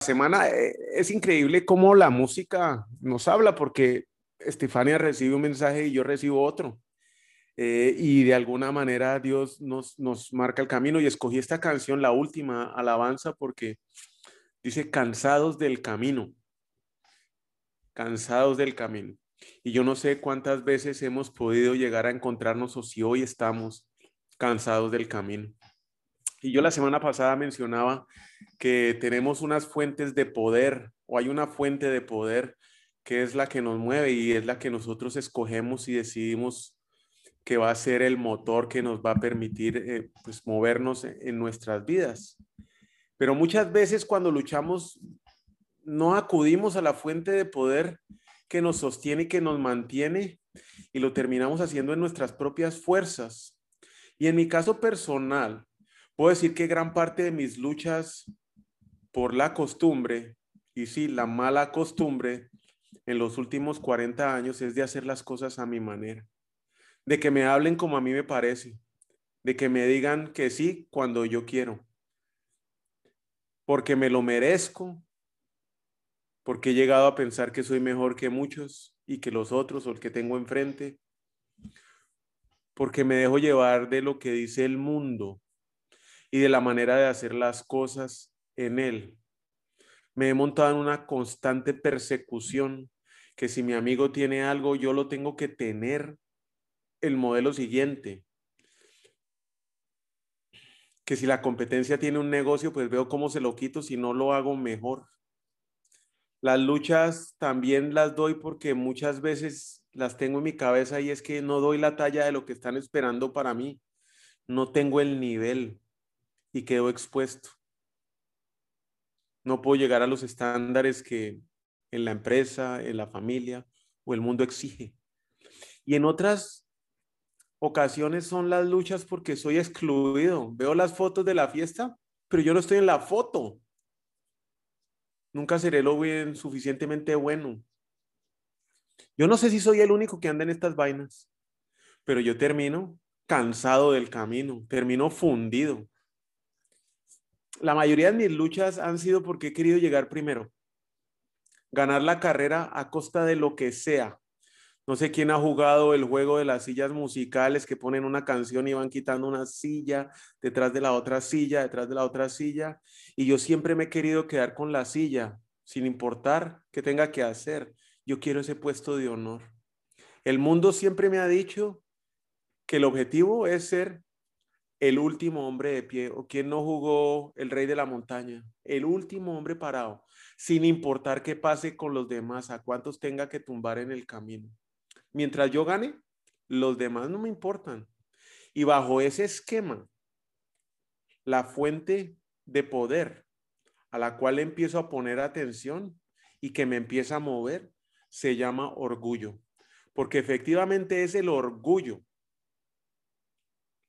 Semana eh, es increíble cómo la música nos habla, porque Estefania recibe un mensaje y yo recibo otro. Eh, y de alguna manera Dios nos, nos marca el camino y escogí esta canción, la última alabanza, porque dice cansados del camino, cansados del camino. Y yo no sé cuántas veces hemos podido llegar a encontrarnos o si hoy estamos cansados del camino. Y yo la semana pasada mencionaba que tenemos unas fuentes de poder o hay una fuente de poder que es la que nos mueve y es la que nosotros escogemos y decidimos que va a ser el motor que nos va a permitir eh, pues, movernos en nuestras vidas. Pero muchas veces cuando luchamos no acudimos a la fuente de poder que nos sostiene y que nos mantiene y lo terminamos haciendo en nuestras propias fuerzas. Y en mi caso personal, Puedo decir que gran parte de mis luchas por la costumbre, y sí, la mala costumbre en los últimos 40 años es de hacer las cosas a mi manera, de que me hablen como a mí me parece, de que me digan que sí cuando yo quiero, porque me lo merezco, porque he llegado a pensar que soy mejor que muchos y que los otros o el que tengo enfrente, porque me dejo llevar de lo que dice el mundo y de la manera de hacer las cosas en Él. Me he montado en una constante persecución, que si mi amigo tiene algo, yo lo tengo que tener el modelo siguiente. Que si la competencia tiene un negocio, pues veo cómo se lo quito si no lo hago mejor. Las luchas también las doy porque muchas veces las tengo en mi cabeza y es que no doy la talla de lo que están esperando para mí. No tengo el nivel y quedo expuesto. No puedo llegar a los estándares que en la empresa, en la familia o el mundo exige. Y en otras ocasiones son las luchas porque soy excluido. Veo las fotos de la fiesta, pero yo no estoy en la foto. Nunca seré lo bien suficientemente bueno. Yo no sé si soy el único que anda en estas vainas, pero yo termino cansado del camino, termino fundido la mayoría de mis luchas han sido porque he querido llegar primero. Ganar la carrera a costa de lo que sea. No sé quién ha jugado el juego de las sillas musicales que ponen una canción y van quitando una silla detrás de la otra silla, detrás de la otra silla. Y yo siempre me he querido quedar con la silla, sin importar qué tenga que hacer. Yo quiero ese puesto de honor. El mundo siempre me ha dicho que el objetivo es ser el último hombre de pie, o quien no jugó el rey de la montaña, el último hombre parado, sin importar qué pase con los demás, a cuántos tenga que tumbar en el camino. Mientras yo gane, los demás no me importan. Y bajo ese esquema, la fuente de poder a la cual empiezo a poner atención y que me empieza a mover, se llama orgullo. Porque efectivamente es el orgullo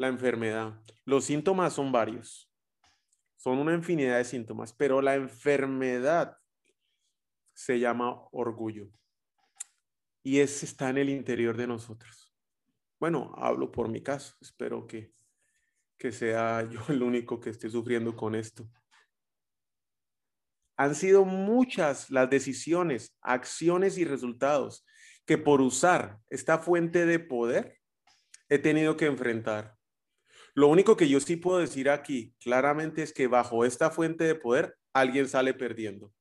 la enfermedad. Los síntomas son varios. Son una infinidad de síntomas, pero la enfermedad se llama orgullo. Y ese está en el interior de nosotros. Bueno, hablo por mi caso. Espero que, que sea yo el único que esté sufriendo con esto. Han sido muchas las decisiones, acciones y resultados que por usar esta fuente de poder he tenido que enfrentar. Lo único que yo sí puedo decir aquí claramente es que bajo esta fuente de poder alguien sale perdiendo.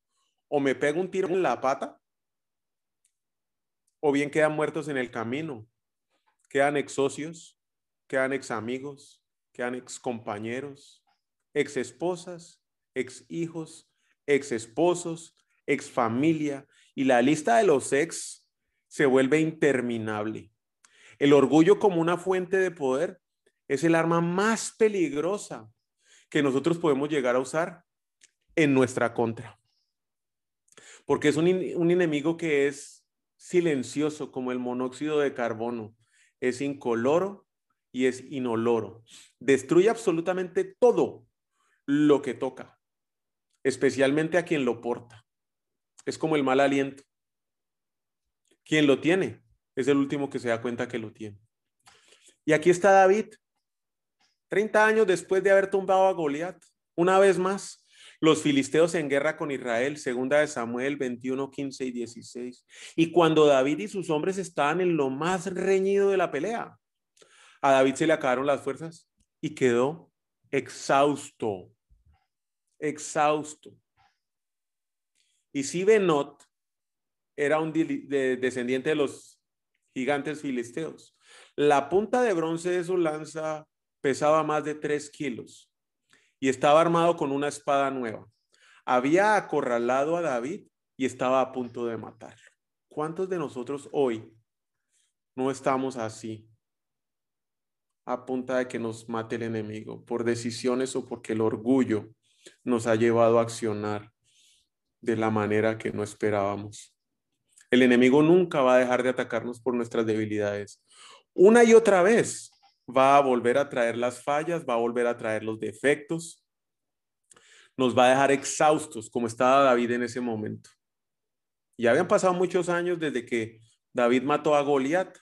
O me pega un tiro en la pata, o bien quedan muertos en el camino. Quedan ex socios, quedan ex amigos, quedan ex compañeros, ex esposas, ex hijos, ex esposos, ex familia. Y la lista de los ex se vuelve interminable. El orgullo como una fuente de poder es el arma más peligrosa que nosotros podemos llegar a usar en nuestra contra. Porque es un, un enemigo que es silencioso como el monóxido de carbono, es incoloro y es inoloro. Destruye absolutamente todo lo que toca, especialmente a quien lo porta. Es como el mal aliento. Quien lo tiene es el último que se da cuenta que lo tiene. Y aquí está David, 30 años después de haber tumbado a Goliat, una vez más, los filisteos en guerra con Israel, segunda de Samuel 21, 15 y 16. Y cuando David y sus hombres estaban en lo más reñido de la pelea, a David se le acabaron las fuerzas y quedó exhausto, exhausto. Y si Benot era un descendiente de los gigantes filisteos. La punta de bronce de su lanza pesaba más de tres kilos y estaba armado con una espada nueva. Había acorralado a David y estaba a punto de matarlo. ¿Cuántos de nosotros hoy no estamos así? A punta de que nos mate el enemigo por decisiones o porque el orgullo nos ha llevado a accionar de la manera que no esperábamos. El enemigo nunca va a dejar de atacarnos por nuestras debilidades. Una y otra vez va a volver a traer las fallas, va a volver a traer los defectos, nos va a dejar exhaustos como estaba David en ese momento. Ya habían pasado muchos años desde que David mató a Goliat.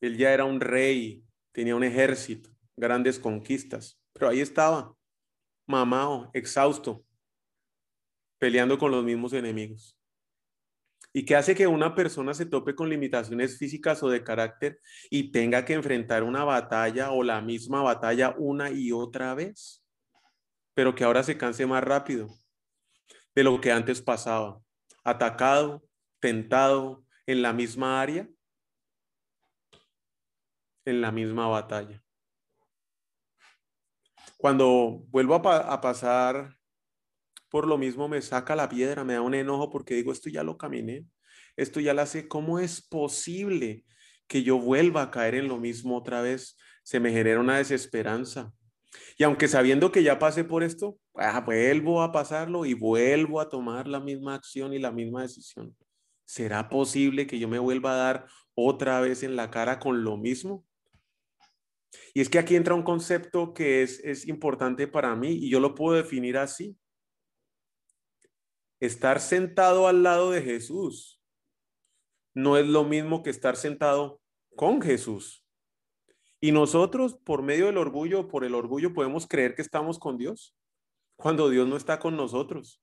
Él ya era un rey, tenía un ejército, grandes conquistas, pero ahí estaba, mamado, exhausto, peleando con los mismos enemigos y que hace que una persona se tope con limitaciones físicas o de carácter y tenga que enfrentar una batalla o la misma batalla una y otra vez, pero que ahora se canse más rápido de lo que antes pasaba, atacado, tentado en la misma área, en la misma batalla. Cuando vuelvo a, a pasar por lo mismo me saca la piedra, me da un enojo porque digo, esto ya lo caminé, esto ya lo sé, ¿cómo es posible que yo vuelva a caer en lo mismo otra vez? Se me genera una desesperanza. Y aunque sabiendo que ya pasé por esto, ah, vuelvo a pasarlo y vuelvo a tomar la misma acción y la misma decisión. ¿Será posible que yo me vuelva a dar otra vez en la cara con lo mismo? Y es que aquí entra un concepto que es, es importante para mí y yo lo puedo definir así estar sentado al lado de Jesús no es lo mismo que estar sentado con Jesús. Y nosotros, por medio del orgullo, por el orgullo, podemos creer que estamos con Dios cuando Dios no está con nosotros.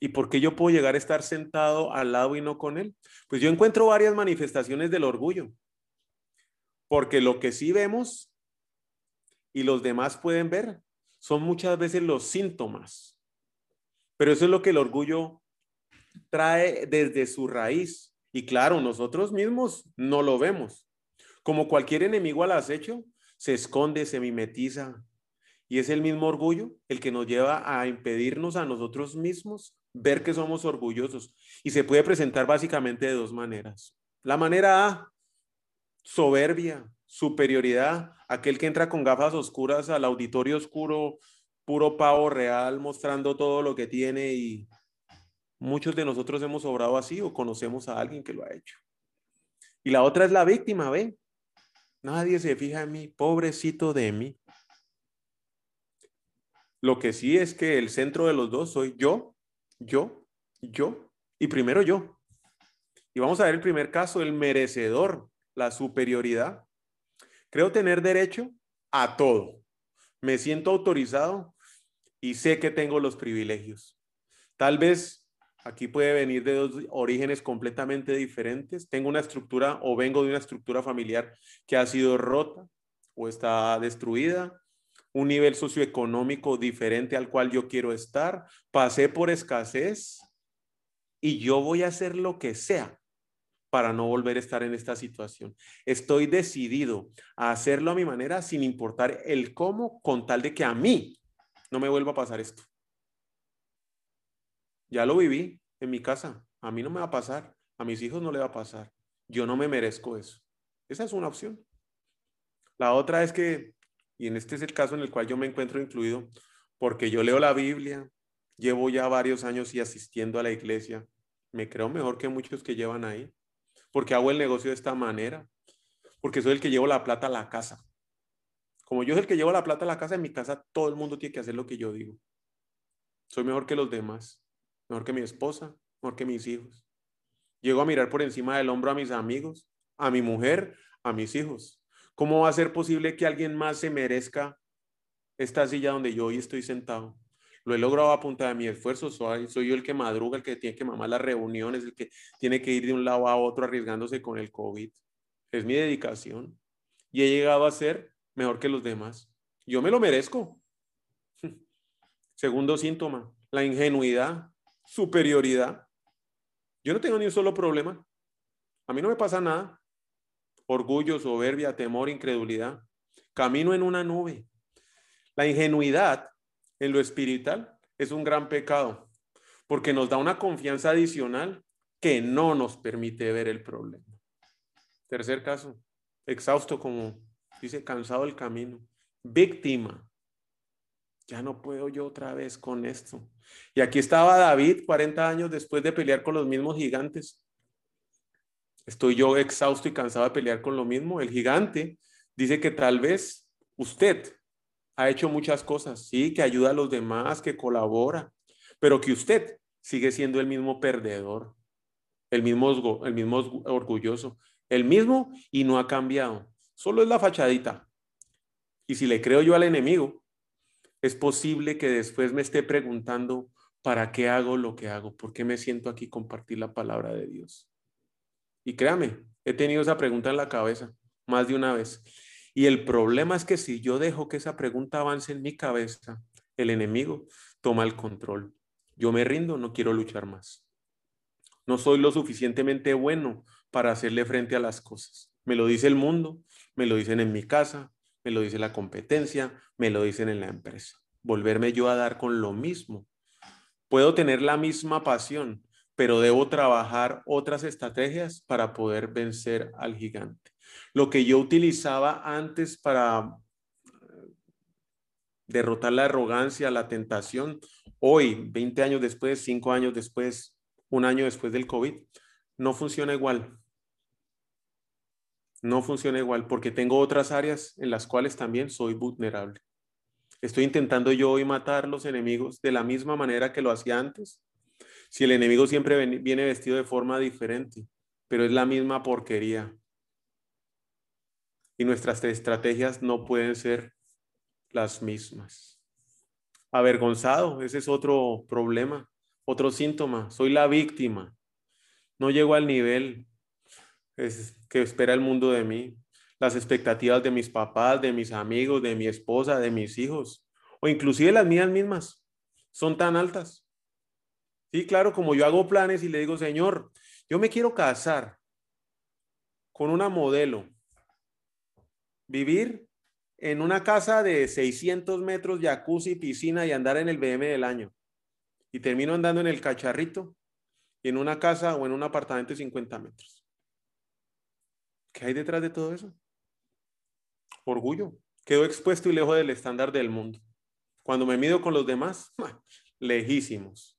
¿Y por qué yo puedo llegar a estar sentado al lado y no con Él? Pues yo encuentro varias manifestaciones del orgullo. Porque lo que sí vemos y los demás pueden ver son muchas veces los síntomas. Pero eso es lo que el orgullo trae desde su raíz. Y claro, nosotros mismos no lo vemos. Como cualquier enemigo al acecho, se esconde, se mimetiza. Y es el mismo orgullo el que nos lleva a impedirnos a nosotros mismos ver que somos orgullosos. Y se puede presentar básicamente de dos maneras. La manera A, soberbia, superioridad, aquel que entra con gafas oscuras al auditorio oscuro, puro pavo real, mostrando todo lo que tiene y muchos de nosotros hemos obrado así o conocemos a alguien que lo ha hecho. Y la otra es la víctima, ¿ve? Nadie se fija en mí, pobrecito de mí. Lo que sí es que el centro de los dos soy yo, yo, yo y primero yo. Y vamos a ver el primer caso, el merecedor, la superioridad. Creo tener derecho a todo. Me siento autorizado y sé que tengo los privilegios. Tal vez aquí puede venir de dos orígenes completamente diferentes. Tengo una estructura o vengo de una estructura familiar que ha sido rota o está destruida. Un nivel socioeconómico diferente al cual yo quiero estar. Pasé por escasez y yo voy a hacer lo que sea para no volver a estar en esta situación. Estoy decidido a hacerlo a mi manera sin importar el cómo, con tal de que a mí no me vuelva a pasar esto. Ya lo viví en mi casa. A mí no me va a pasar. A mis hijos no le va a pasar. Yo no me merezco eso. Esa es una opción. La otra es que, y en este es el caso en el cual yo me encuentro incluido, porque yo leo la Biblia, llevo ya varios años y asistiendo a la iglesia, me creo mejor que muchos que llevan ahí, porque hago el negocio de esta manera, porque soy el que llevo la plata a la casa. Como yo soy el que llevo la plata a la casa, en mi casa todo el mundo tiene que hacer lo que yo digo. Soy mejor que los demás, mejor que mi esposa, mejor que mis hijos. Llego a mirar por encima del hombro a mis amigos, a mi mujer, a mis hijos. ¿Cómo va a ser posible que alguien más se merezca esta silla donde yo hoy estoy sentado? Lo he logrado a punta de mi esfuerzo. Soy, yo el que madruga, el que tiene que mamar las reuniones, el que tiene que ir de un lado a otro arriesgándose con el COVID. Es mi dedicación. Y he llegado a ser mejor que los demás. Yo me lo merezco. Segundo síntoma, la ingenuidad, superioridad. Yo no tengo ni un solo problema. A mí no me pasa nada. Orgullo, soberbia, temor, incredulidad. Camino en una nube. La ingenuidad en lo espiritual es un gran pecado porque nos da una confianza adicional que no nos permite ver el problema. Tercer caso, exhausto como dice, cansado del camino. Víctima. Ya no puedo yo otra vez con esto. Y aquí estaba David 40 años después de pelear con los mismos gigantes. Estoy yo exhausto y cansado de pelear con lo mismo. El gigante dice que tal vez usted ha hecho muchas cosas, sí, que ayuda a los demás, que colabora, pero que usted sigue siendo el mismo perdedor, el mismo, el mismo orgulloso, el mismo y no ha cambiado. Solo es la fachadita. Y si le creo yo al enemigo, es posible que después me esté preguntando, ¿para qué hago lo que hago? ¿Por qué me siento aquí compartir la palabra de Dios? Y créame, he tenido esa pregunta en la cabeza más de una vez. Y el problema es que si yo dejo que esa pregunta avance en mi cabeza, el enemigo toma el control. Yo me rindo, no quiero luchar más. No soy lo suficientemente bueno para hacerle frente a las cosas. Me lo dice el mundo, me lo dicen en mi casa, me lo dice la competencia, me lo dicen en la empresa. Volverme yo a dar con lo mismo. Puedo tener la misma pasión, pero debo trabajar otras estrategias para poder vencer al gigante. Lo que yo utilizaba antes para eh, derrotar la arrogancia, la tentación, hoy, 20 años después, 5 años después, un año después del COVID, no funciona igual no funciona igual porque tengo otras áreas en las cuales también soy vulnerable. Estoy intentando yo hoy matar los enemigos de la misma manera que lo hacía antes. Si el enemigo siempre viene vestido de forma diferente, pero es la misma porquería. Y nuestras estrategias no pueden ser las mismas. Avergonzado, ese es otro problema, otro síntoma. Soy la víctima. No llego al nivel que espera el mundo de mí, las expectativas de mis papás, de mis amigos, de mi esposa, de mis hijos, o inclusive las mías mismas, son tan altas. Sí, claro, como yo hago planes y le digo, Señor, yo me quiero casar con una modelo, vivir en una casa de 600 metros, jacuzzi, piscina y andar en el BM del año. Y termino andando en el cacharrito y en una casa o en un apartamento de 50 metros. ¿Qué hay detrás de todo eso? Orgullo. Quedo expuesto y lejos del estándar del mundo. Cuando me mido con los demás, lejísimos.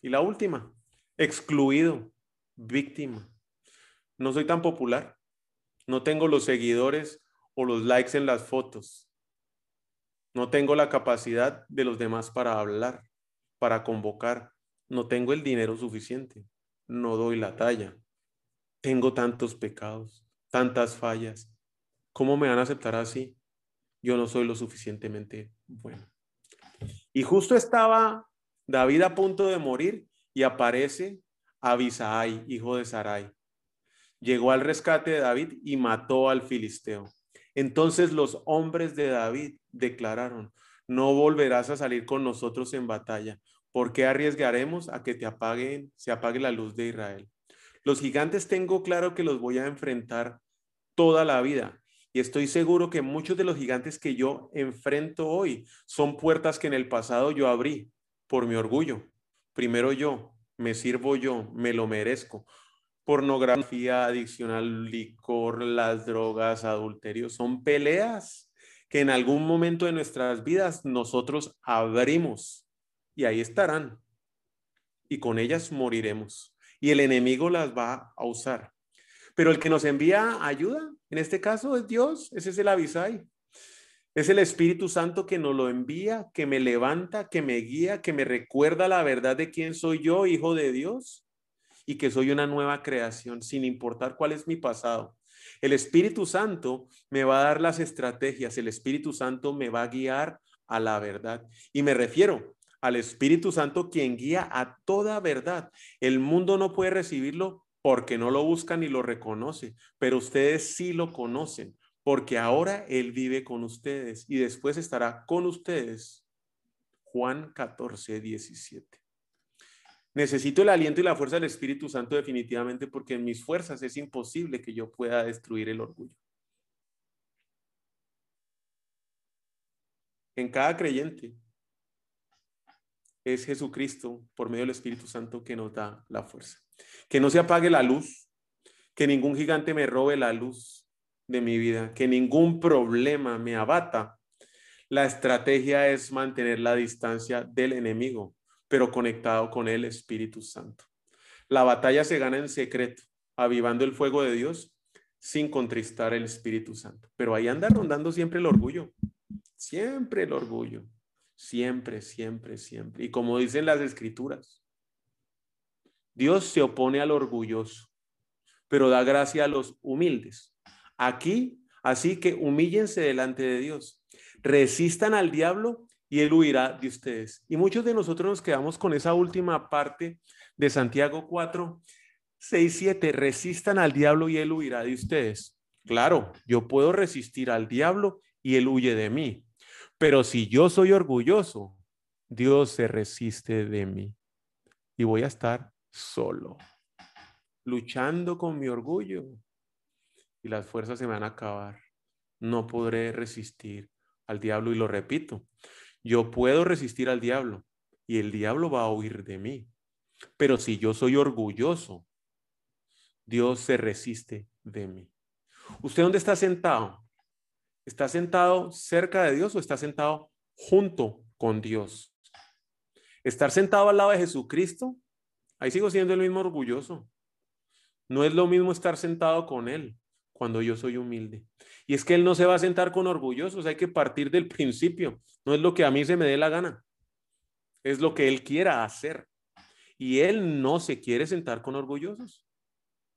Y la última, excluido, víctima. No soy tan popular. No tengo los seguidores o los likes en las fotos. No tengo la capacidad de los demás para hablar, para convocar. No tengo el dinero suficiente. No doy la talla. Tengo tantos pecados tantas fallas. ¿Cómo me van a aceptar así? Yo no soy lo suficientemente bueno. Y justo estaba David a punto de morir y aparece Abisai, hijo de Sarai. Llegó al rescate de David y mató al filisteo. Entonces los hombres de David declararon, no volverás a salir con nosotros en batalla, porque arriesgaremos a que te apaguen, se apague la luz de Israel. Los gigantes tengo claro que los voy a enfrentar toda la vida. Y estoy seguro que muchos de los gigantes que yo enfrento hoy son puertas que en el pasado yo abrí por mi orgullo. Primero yo, me sirvo yo, me lo merezco. pornografía, adicción al licor, las drogas, adulterio, son peleas que en algún momento de nuestras vidas nosotros abrimos y ahí estarán y con ellas moriremos y el enemigo las va a usar. Pero el que nos envía ayuda, en este caso es Dios, ese es el avisai. Es el Espíritu Santo que nos lo envía, que me levanta, que me guía, que me recuerda la verdad de quién soy yo, hijo de Dios, y que soy una nueva creación, sin importar cuál es mi pasado. El Espíritu Santo me va a dar las estrategias, el Espíritu Santo me va a guiar a la verdad. Y me refiero al Espíritu Santo quien guía a toda verdad. El mundo no puede recibirlo porque no lo busca ni lo reconoce, pero ustedes sí lo conocen, porque ahora Él vive con ustedes y después estará con ustedes. Juan 14, 17. Necesito el aliento y la fuerza del Espíritu Santo definitivamente porque en mis fuerzas es imposible que yo pueda destruir el orgullo. En cada creyente es Jesucristo por medio del Espíritu Santo que nos da la fuerza. Que no se apague la luz, que ningún gigante me robe la luz de mi vida, que ningún problema me abata. La estrategia es mantener la distancia del enemigo, pero conectado con el Espíritu Santo. La batalla se gana en secreto, avivando el fuego de Dios sin contristar el Espíritu Santo. Pero ahí anda rondando siempre el orgullo, siempre el orgullo. Siempre, siempre, siempre. Y como dicen las escrituras, Dios se opone al orgulloso, pero da gracia a los humildes. Aquí, así que humíllense delante de Dios. Resistan al diablo y él huirá de ustedes. Y muchos de nosotros nos quedamos con esa última parte de Santiago 4, 6, 7. Resistan al diablo y él huirá de ustedes. Claro, yo puedo resistir al diablo y él huye de mí. Pero si yo soy orgulloso, Dios se resiste de mí y voy a estar solo, luchando con mi orgullo y las fuerzas se me van a acabar. No podré resistir al diablo y lo repito, yo puedo resistir al diablo y el diablo va a huir de mí. Pero si yo soy orgulloso, Dios se resiste de mí. ¿Usted dónde está sentado? ¿Está sentado cerca de Dios o está sentado junto con Dios? Estar sentado al lado de Jesucristo, ahí sigo siendo el mismo orgulloso. No es lo mismo estar sentado con Él cuando yo soy humilde. Y es que Él no se va a sentar con orgullosos, hay que partir del principio. No es lo que a mí se me dé la gana, es lo que Él quiera hacer. Y Él no se quiere sentar con orgullosos.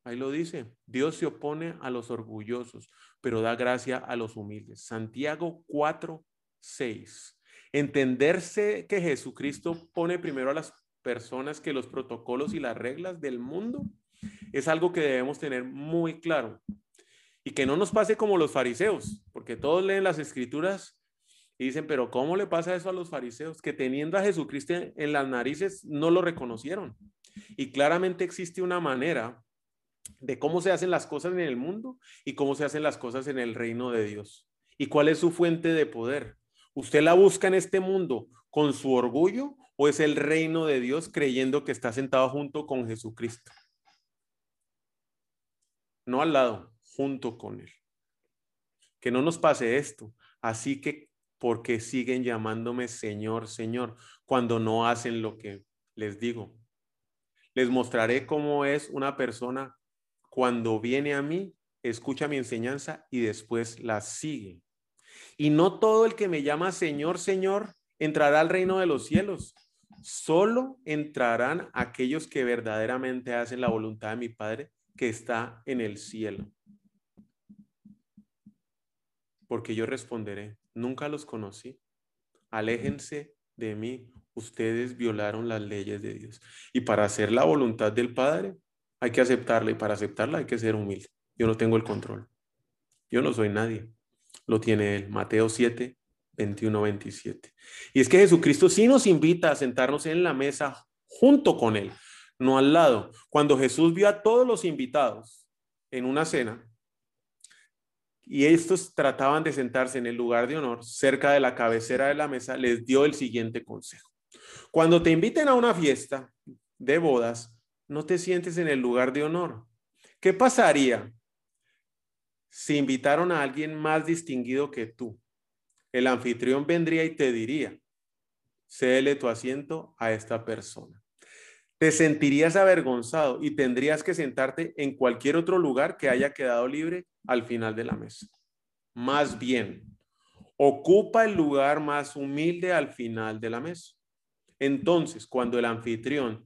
Ahí lo dice, Dios se opone a los orgullosos, pero da gracia a los humildes. Santiago 4, 6. Entenderse que Jesucristo pone primero a las personas que los protocolos y las reglas del mundo es algo que debemos tener muy claro. Y que no nos pase como los fariseos, porque todos leen las escrituras y dicen, pero ¿cómo le pasa eso a los fariseos? Que teniendo a Jesucristo en las narices no lo reconocieron. Y claramente existe una manera de cómo se hacen las cosas en el mundo y cómo se hacen las cosas en el reino de Dios. ¿Y cuál es su fuente de poder? ¿Usted la busca en este mundo con su orgullo o es el reino de Dios creyendo que está sentado junto con Jesucristo? No al lado, junto con Él. Que no nos pase esto. Así que, porque siguen llamándome Señor, Señor, cuando no hacen lo que les digo? Les mostraré cómo es una persona cuando viene a mí, escucha mi enseñanza y después la sigue. Y no todo el que me llama Señor, Señor, entrará al reino de los cielos. Solo entrarán aquellos que verdaderamente hacen la voluntad de mi Padre que está en el cielo. Porque yo responderé, nunca los conocí. Aléjense de mí, ustedes violaron las leyes de Dios. Y para hacer la voluntad del Padre, hay que aceptarla y para aceptarla hay que ser humilde. Yo no tengo el control. Yo no soy nadie. Lo tiene él. Mateo 7, 21, 27. Y es que Jesucristo sí nos invita a sentarnos en la mesa junto con él, no al lado. Cuando Jesús vio a todos los invitados en una cena y estos trataban de sentarse en el lugar de honor cerca de la cabecera de la mesa, les dio el siguiente consejo. Cuando te inviten a una fiesta de bodas, no te sientes en el lugar de honor, ¿Qué pasaría si invitaron a alguien más distinguido que tú? El anfitrión vendría y te diría, cédele tu asiento a esta persona. Te sentirías avergonzado y tendrías que sentarte en cualquier otro lugar que haya quedado libre al final de la mesa. Más bien, ocupa el lugar más humilde al final de la mesa. Entonces, cuando el anfitrión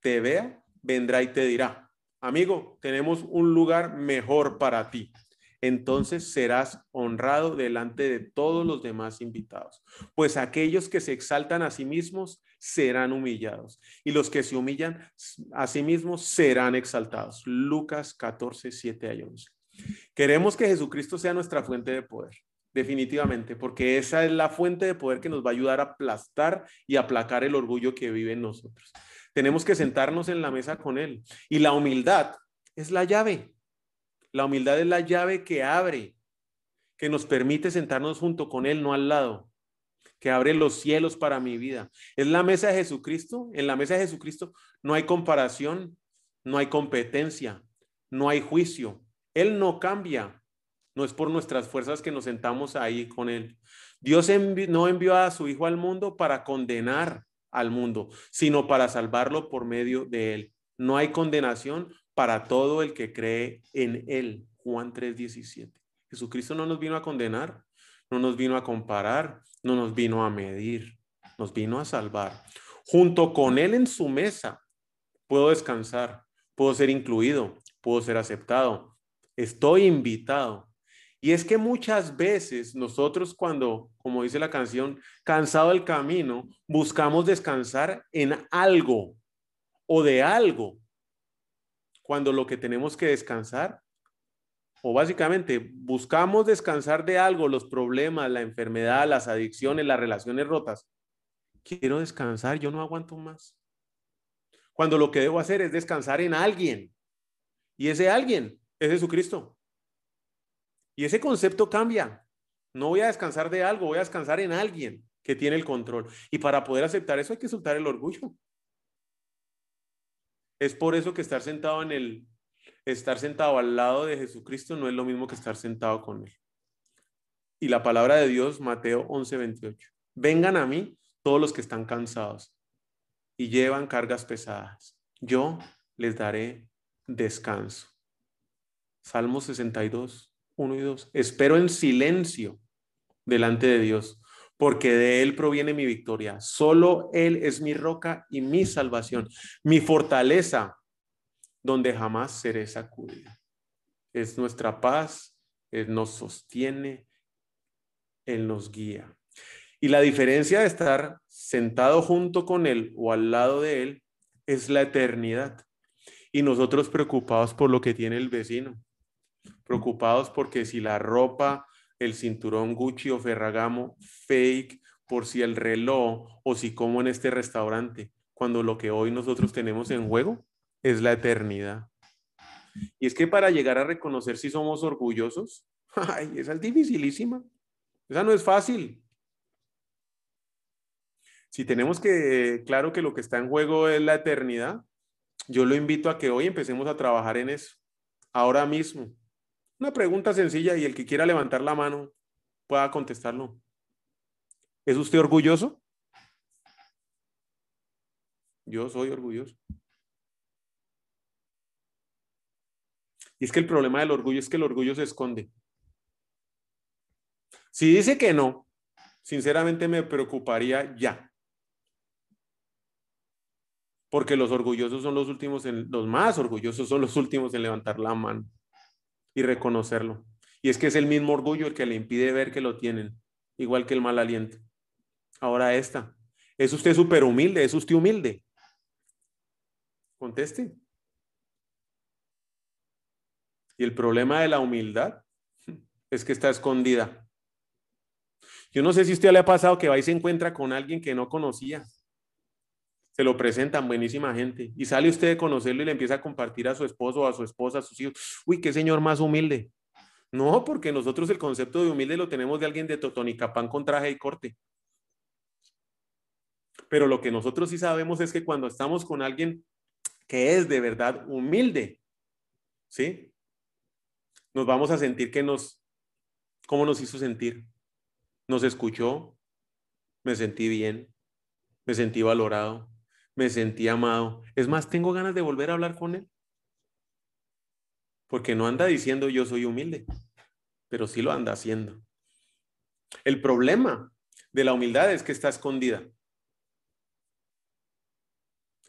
te vea, vendrá y te dirá, amigo, tenemos un lugar mejor para ti. Entonces serás honrado delante de todos los demás invitados, pues aquellos que se exaltan a sí mismos serán humillados y los que se humillan a sí mismos serán exaltados. Lucas 14, 7 a 11. Queremos que Jesucristo sea nuestra fuente de poder definitivamente, porque esa es la fuente de poder que nos va a ayudar a aplastar y aplacar el orgullo que vive en nosotros. Tenemos que sentarnos en la mesa con Él. Y la humildad es la llave. La humildad es la llave que abre, que nos permite sentarnos junto con Él, no al lado, que abre los cielos para mi vida. Es la mesa de Jesucristo. En la mesa de Jesucristo no hay comparación, no hay competencia, no hay juicio. Él no cambia. No es por nuestras fuerzas que nos sentamos ahí con Él. Dios no envió a su Hijo al mundo para condenar al mundo, sino para salvarlo por medio de Él. No hay condenación para todo el que cree en Él. Juan 3:17. Jesucristo no nos vino a condenar, no nos vino a comparar, no nos vino a medir, nos vino a salvar. Junto con Él en su mesa, puedo descansar, puedo ser incluido, puedo ser aceptado, estoy invitado y es que muchas veces nosotros cuando, como dice la canción, cansado el camino, buscamos descansar en algo o de algo, cuando lo que tenemos que descansar, o básicamente buscamos descansar de algo, los problemas, la enfermedad, las adicciones, las relaciones rotas. Quiero descansar, yo no aguanto más. Cuando lo que debo hacer es descansar en alguien. Y ese alguien es Jesucristo. Y ese concepto cambia. No voy a descansar de algo, voy a descansar en alguien que tiene el control. Y para poder aceptar eso hay que soltar el orgullo. Es por eso que estar sentado en el estar sentado al lado de Jesucristo no es lo mismo que estar sentado con él. Y la palabra de Dios, Mateo 11:28. Vengan a mí todos los que están cansados y llevan cargas pesadas. Yo les daré descanso. Salmo 62, 1 y 2. Espero en silencio delante de Dios, porque de Él proviene mi victoria. Solo Él es mi roca y mi salvación, mi fortaleza, donde jamás seré sacudida. Es nuestra paz, Él nos sostiene, Él nos guía. Y la diferencia de estar sentado junto con Él o al lado de Él es la eternidad. Y nosotros preocupados por lo que tiene el vecino preocupados porque si la ropa, el cinturón Gucci o Ferragamo fake, por si el reloj o si como en este restaurante, cuando lo que hoy nosotros tenemos en juego es la eternidad. Y es que para llegar a reconocer si somos orgullosos, ay, esa es dificilísima. Esa no es fácil. Si tenemos que, claro que lo que está en juego es la eternidad, yo lo invito a que hoy empecemos a trabajar en eso, ahora mismo. Una pregunta sencilla y el que quiera levantar la mano pueda contestarlo. ¿Es usted orgulloso? Yo soy orgulloso. Y es que el problema del orgullo es que el orgullo se esconde. Si dice que no, sinceramente me preocuparía ya. Porque los orgullosos son los últimos, en, los más orgullosos son los últimos en levantar la mano y reconocerlo. Y es que es el mismo orgullo el que le impide ver que lo tienen, igual que el mal aliento. Ahora esta. ¿Es usted súper humilde? ¿Es usted humilde? Conteste. Y el problema de la humildad es que está escondida. Yo no sé si a usted le ha pasado que va y se encuentra con alguien que no conocía se lo presentan, buenísima gente, y sale usted de conocerlo y le empieza a compartir a su esposo a su esposa, a sus hijos, uy, qué señor más humilde. No, porque nosotros el concepto de humilde lo tenemos de alguien de Totonicapán con traje y corte. Pero lo que nosotros sí sabemos es que cuando estamos con alguien que es de verdad humilde, ¿sí? Nos vamos a sentir que nos, ¿cómo nos hizo sentir? Nos escuchó, me sentí bien, me sentí valorado, me sentí amado. Es más, tengo ganas de volver a hablar con él. Porque no anda diciendo yo soy humilde, pero sí lo anda haciendo. El problema de la humildad es que está escondida.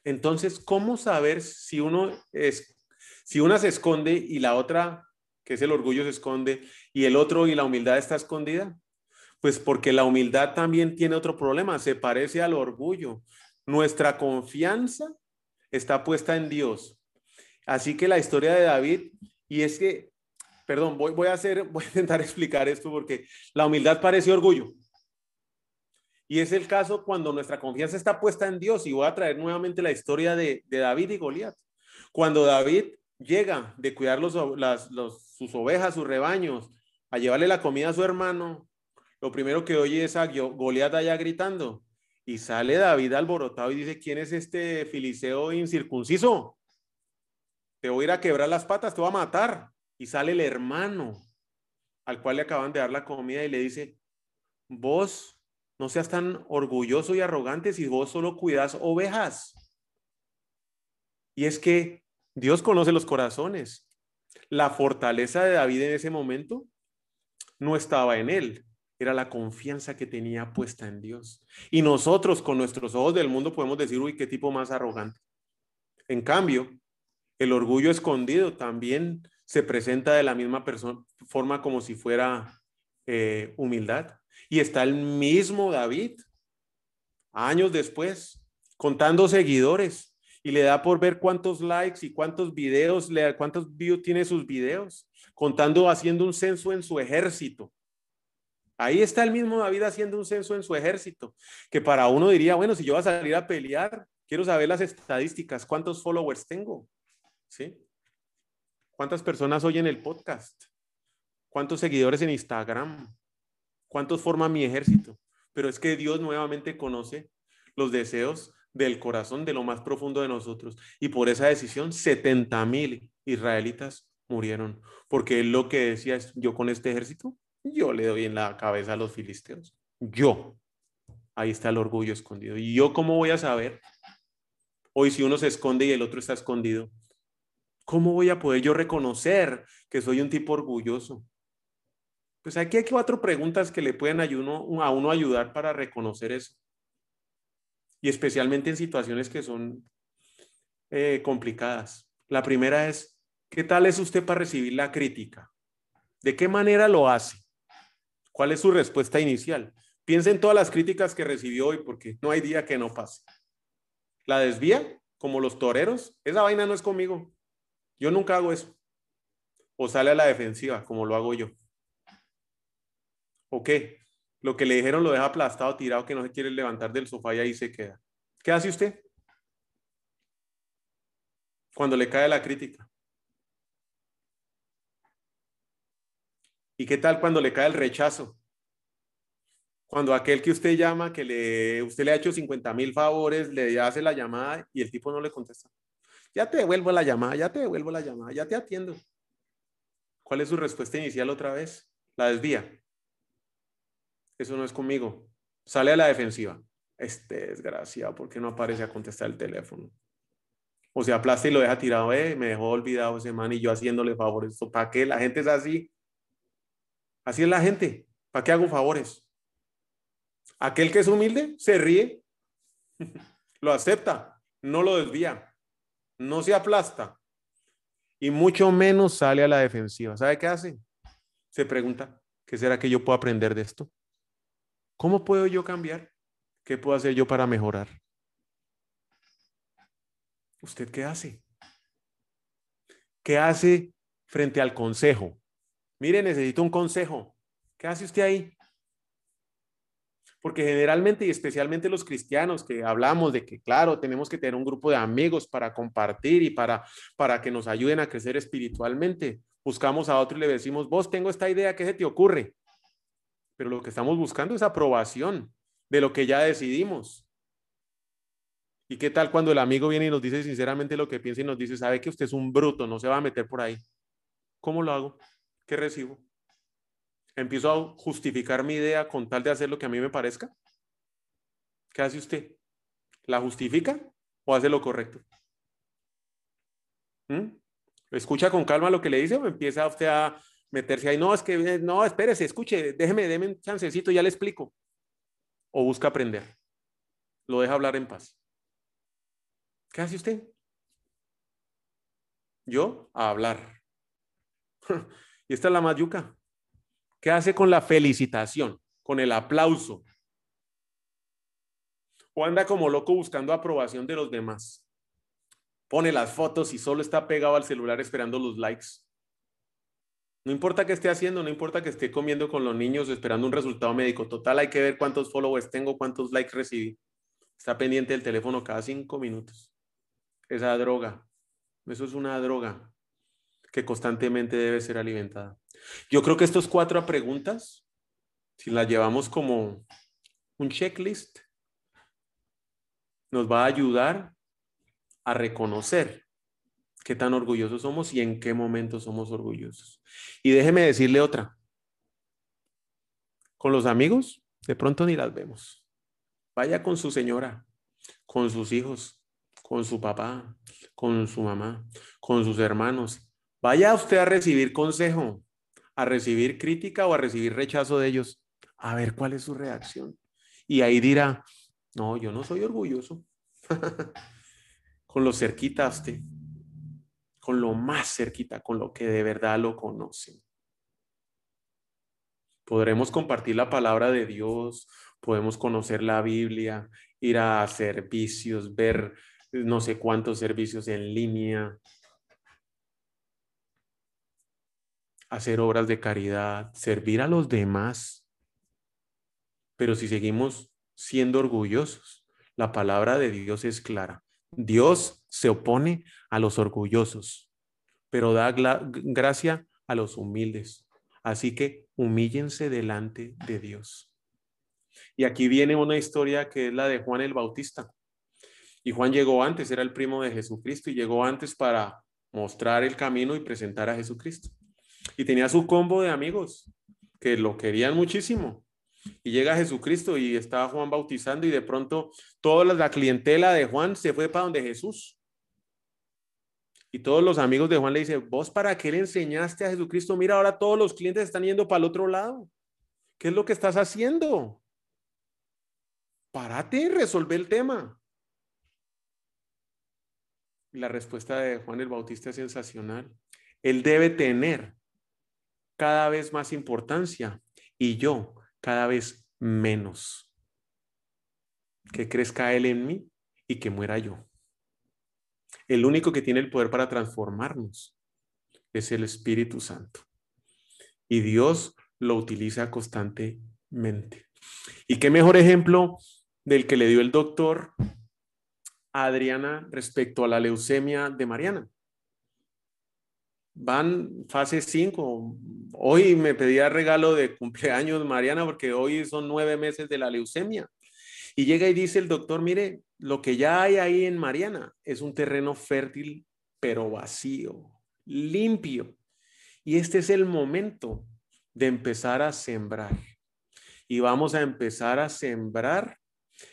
Entonces, ¿cómo saber si uno es, si una se esconde y la otra, que es el orgullo, se esconde y el otro y la humildad está escondida? Pues porque la humildad también tiene otro problema, se parece al orgullo. Nuestra confianza está puesta en Dios. Así que la historia de David, y es que, perdón, voy, a hacer, voy a intentar explicar esto porque la humildad parece orgullo. Y es el caso cuando nuestra confianza está puesta en Dios. Y voy a traer nuevamente la historia de, David y Goliat. Cuando David llega de cuidar sus ovejas, sus rebaños, a llevarle la comida a su hermano, lo primero que oye es a Goliat allá gritando. Y sale David alborotado y dice, ¿quién es este filiseo incircunciso? Te voy a ir a quebrar las patas, te voy a matar. Y sale el hermano al cual le acaban de dar la comida y le dice, vos no seas tan orgulloso y arrogante si vos solo cuidas ovejas. Y es que Dios conoce los corazones. La fortaleza de David en ese momento no estaba en él, era la confianza que tenía puesta en Dios. Y nosotros con nuestros ojos del mundo podemos decir, uy, qué tipo más arrogante. En cambio, el orgullo escondido también se presenta de la misma forma como si fuera eh, humildad. Y está el mismo David, años después, contando seguidores y le da por ver cuántos likes y cuántos videos, cuántos views tiene sus videos, contando, haciendo un censo en su ejército Ahí está el mismo David haciendo un censo en su ejército, que para uno diría, bueno, si yo voy a salir a pelear, quiero saber las estadísticas, cuántos followers tengo, ¿sí? ¿Cuántas personas oyen el podcast? ¿Cuántos seguidores en Instagram? ¿Cuántos forma mi ejército? Pero es que Dios nuevamente conoce los deseos del corazón de lo más profundo de nosotros. Y por esa decisión, 70 mil israelitas murieron, porque él lo que decía es, yo con este ejército yo le doy en la cabeza a los filisteos. Yo. Ahí está el orgullo escondido. ¿Y yo cómo voy a saber? Hoy si uno se esconde y el otro está escondido, ¿cómo voy a poder yo reconocer que soy un tipo orgulloso? Pues aquí hay cuatro preguntas que le pueden a uno, a uno ayudar para reconocer eso. Y especialmente en situaciones que son eh, complicadas. La primera es, ¿qué tal es usted para recibir la crítica? ¿De qué manera lo hace? ¿Cuál es su respuesta inicial? Piensa en todas las críticas que recibió hoy, porque no hay día que no pase. ¿La desvía? Como los toreros. Esa vaina no es conmigo. Yo nunca hago eso. O sale a la defensiva, como lo hago yo. ¿O qué? Lo que le dijeron lo deja aplastado, tirado, que no se quiere levantar del sofá y ahí se queda. ¿Qué hace usted? Cuando le cae la crítica. ¿Y qué tal cuando le cae el rechazo? Cuando aquel que usted llama, que le, usted le ha hecho 50 mil favores, le hace la llamada y el tipo no le contesta. Ya te devuelvo la llamada, ya te devuelvo la llamada, ya te atiendo. ¿Cuál es su respuesta inicial otra vez? La desvía. Eso no es conmigo. Sale a la defensiva. Este desgraciado, ¿por qué no aparece a contestar el teléfono? O se aplasta y lo deja tirado, eh, me dejó olvidado ese man y yo haciéndole favores. ¿Para qué? La gente es así. Así es la gente. ¿Para qué hago favores? Aquel que es humilde se ríe, lo acepta, no lo desvía, no se aplasta y mucho menos sale a la defensiva. ¿Sabe qué hace? Se pregunta, ¿qué será que yo puedo aprender de esto? ¿Cómo puedo yo cambiar? ¿Qué puedo hacer yo para mejorar? ¿Usted qué hace? ¿Qué hace frente al consejo? Mire, necesito un consejo. ¿Qué hace usted ahí? Porque generalmente y especialmente los cristianos que hablamos de que, claro, tenemos que tener un grupo de amigos para compartir y para, para que nos ayuden a crecer espiritualmente. Buscamos a otro y le decimos, vos tengo esta idea, ¿qué se te ocurre? Pero lo que estamos buscando es aprobación de lo que ya decidimos. ¿Y qué tal cuando el amigo viene y nos dice sinceramente lo que piensa y nos dice, sabe que usted es un bruto, no se va a meter por ahí? ¿Cómo lo hago? ¿Qué recibo? ¿Empiezo a justificar mi idea con tal de hacer lo que a mí me parezca? ¿Qué hace usted? ¿La justifica o hace lo correcto? ¿Mm? ¿Escucha con calma lo que le dice o empieza usted a meterse ahí? No, es que, no, espérese, escuche, déjeme, déme un chancecito, ya le explico. O busca aprender. Lo deja hablar en paz. ¿Qué hace usted? Yo, a hablar. y esta es la mayuca. ¿Qué hace con la felicitación, con el aplauso? O anda como loco buscando aprobación de los demás. Pone las fotos y solo está pegado al celular esperando los likes. No importa qué esté haciendo, no importa que esté comiendo con los niños esperando un resultado médico. Total, hay que ver cuántos followers tengo, cuántos likes recibí. Está pendiente del teléfono cada cinco minutos. Esa droga. Eso es una droga que constantemente debe ser alimentada. Yo creo que estos cuatro preguntas, si las llevamos como un checklist, nos va a ayudar a reconocer qué tan orgullosos somos y en qué momento somos orgullosos. Y déjeme decirle otra. Con los amigos, de pronto ni las vemos. Vaya con su señora, con sus hijos, con su papá, con su mamá, con sus hermanos. Vaya usted a recibir consejo, a recibir crítica o a recibir rechazo de ellos. A ver cuál es su reacción. Y ahí dirá, no, yo no soy orgulloso. con lo cerquita usted, con lo más cerquita, con lo que de verdad lo conocen. Podremos compartir la palabra de Dios, podemos conocer la Biblia, ir a servicios, ver no sé cuántos servicios en línea, hacer obras de caridad, servir a los demás. Pero si seguimos siendo orgullosos, la palabra de Dios es clara. Dios se opone a los orgullosos, pero da gracia a los humildes. Así que humíllense delante de Dios. Y aquí viene una historia que es la de Juan el Bautista. Y Juan llegó antes, era el primo de Jesucristo y llegó antes para mostrar el camino y presentar a Jesucristo. Y tenía su combo de amigos que lo querían muchísimo. Y llega Jesucristo y estaba Juan bautizando y de pronto toda la clientela de Juan se fue para donde Jesús. Y todos los amigos de Juan le dicen, vos para qué le enseñaste a Jesucristo? Mira, ahora todos los clientes están yendo para el otro lado. ¿Qué es lo que estás haciendo? Párate y resolve el tema. La respuesta de Juan el Bautista es sensacional. Él debe tener cada vez más importancia y yo cada vez menos. Que crezca Él en mí y que muera yo. El único que tiene el poder para transformarnos es el Espíritu Santo. Y Dios lo utiliza constantemente. ¿Y qué mejor ejemplo del que le dio el doctor Adriana respecto a la leucemia de Mariana? Van fase 5. Hoy me pedía regalo de cumpleaños Mariana porque hoy son nueve meses de la leucemia. Y llega y dice el doctor, mire, lo que ya hay ahí en Mariana es un terreno fértil, pero vacío, limpio. Y este es el momento de empezar a sembrar. Y vamos a empezar a sembrar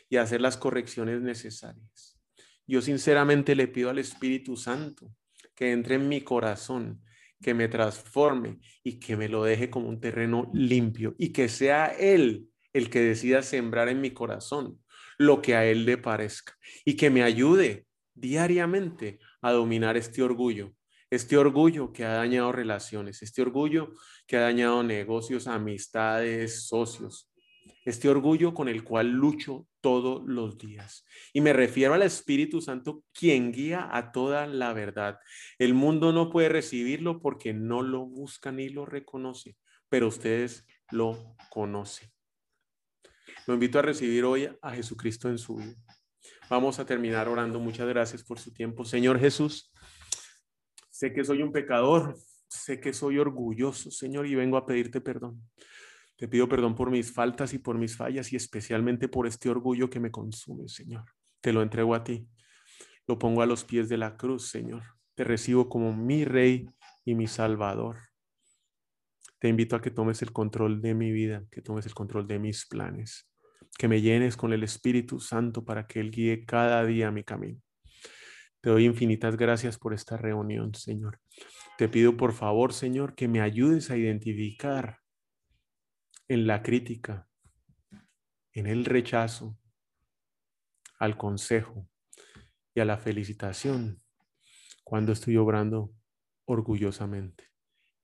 y hacer las correcciones necesarias. Yo sinceramente le pido al Espíritu Santo que entre en mi corazón, que me transforme y que me lo deje como un terreno limpio y que sea Él el que decida sembrar en mi corazón lo que a Él le parezca y que me ayude diariamente a dominar este orgullo, este orgullo que ha dañado relaciones, este orgullo que ha dañado negocios, amistades, socios, este orgullo con el cual lucho todos los días. Y me refiero al Espíritu Santo, quien guía a toda la verdad. El mundo no puede recibirlo porque no lo busca ni lo reconoce, pero ustedes lo conocen. Lo invito a recibir hoy a Jesucristo en su vida. Vamos a terminar orando. Muchas gracias por su tiempo. Señor Jesús, sé que soy un pecador, sé que soy orgulloso, Señor, y vengo a pedirte perdón. Te pido perdón por mis faltas y por mis fallas y especialmente por este orgullo que me consume, Señor. Te lo entrego a ti. Lo pongo a los pies de la cruz, Señor. Te recibo como mi Rey y mi Salvador. Te invito a que tomes el control de mi vida, que tomes el control de mis planes, que me llenes con el Espíritu Santo para que Él guíe cada día mi camino. Te doy infinitas gracias por esta reunión, Señor. Te pido por favor, Señor, que me ayudes a identificar en la crítica, en el rechazo, al consejo y a la felicitación cuando estoy obrando orgullosamente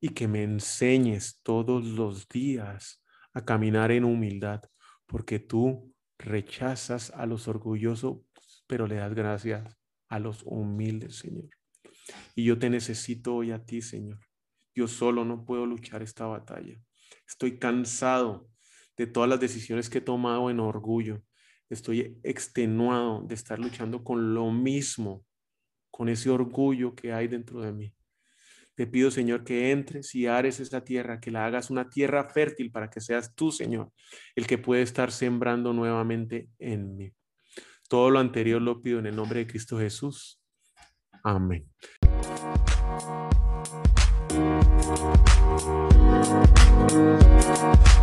y que me enseñes todos los días a caminar en humildad, porque tú rechazas a los orgullosos, pero le das gracias a los humildes, Señor. Y yo te necesito hoy a ti, Señor. Yo solo no puedo luchar esta batalla. Estoy cansado de todas las decisiones que he tomado en orgullo. Estoy extenuado de estar luchando con lo mismo, con ese orgullo que hay dentro de mí. Te pido, Señor, que entres y ares esa tierra, que la hagas una tierra fértil para que seas tú, Señor, el que puede estar sembrando nuevamente en mí. Todo lo anterior lo pido en el nombre de Cristo Jesús. Amén. Música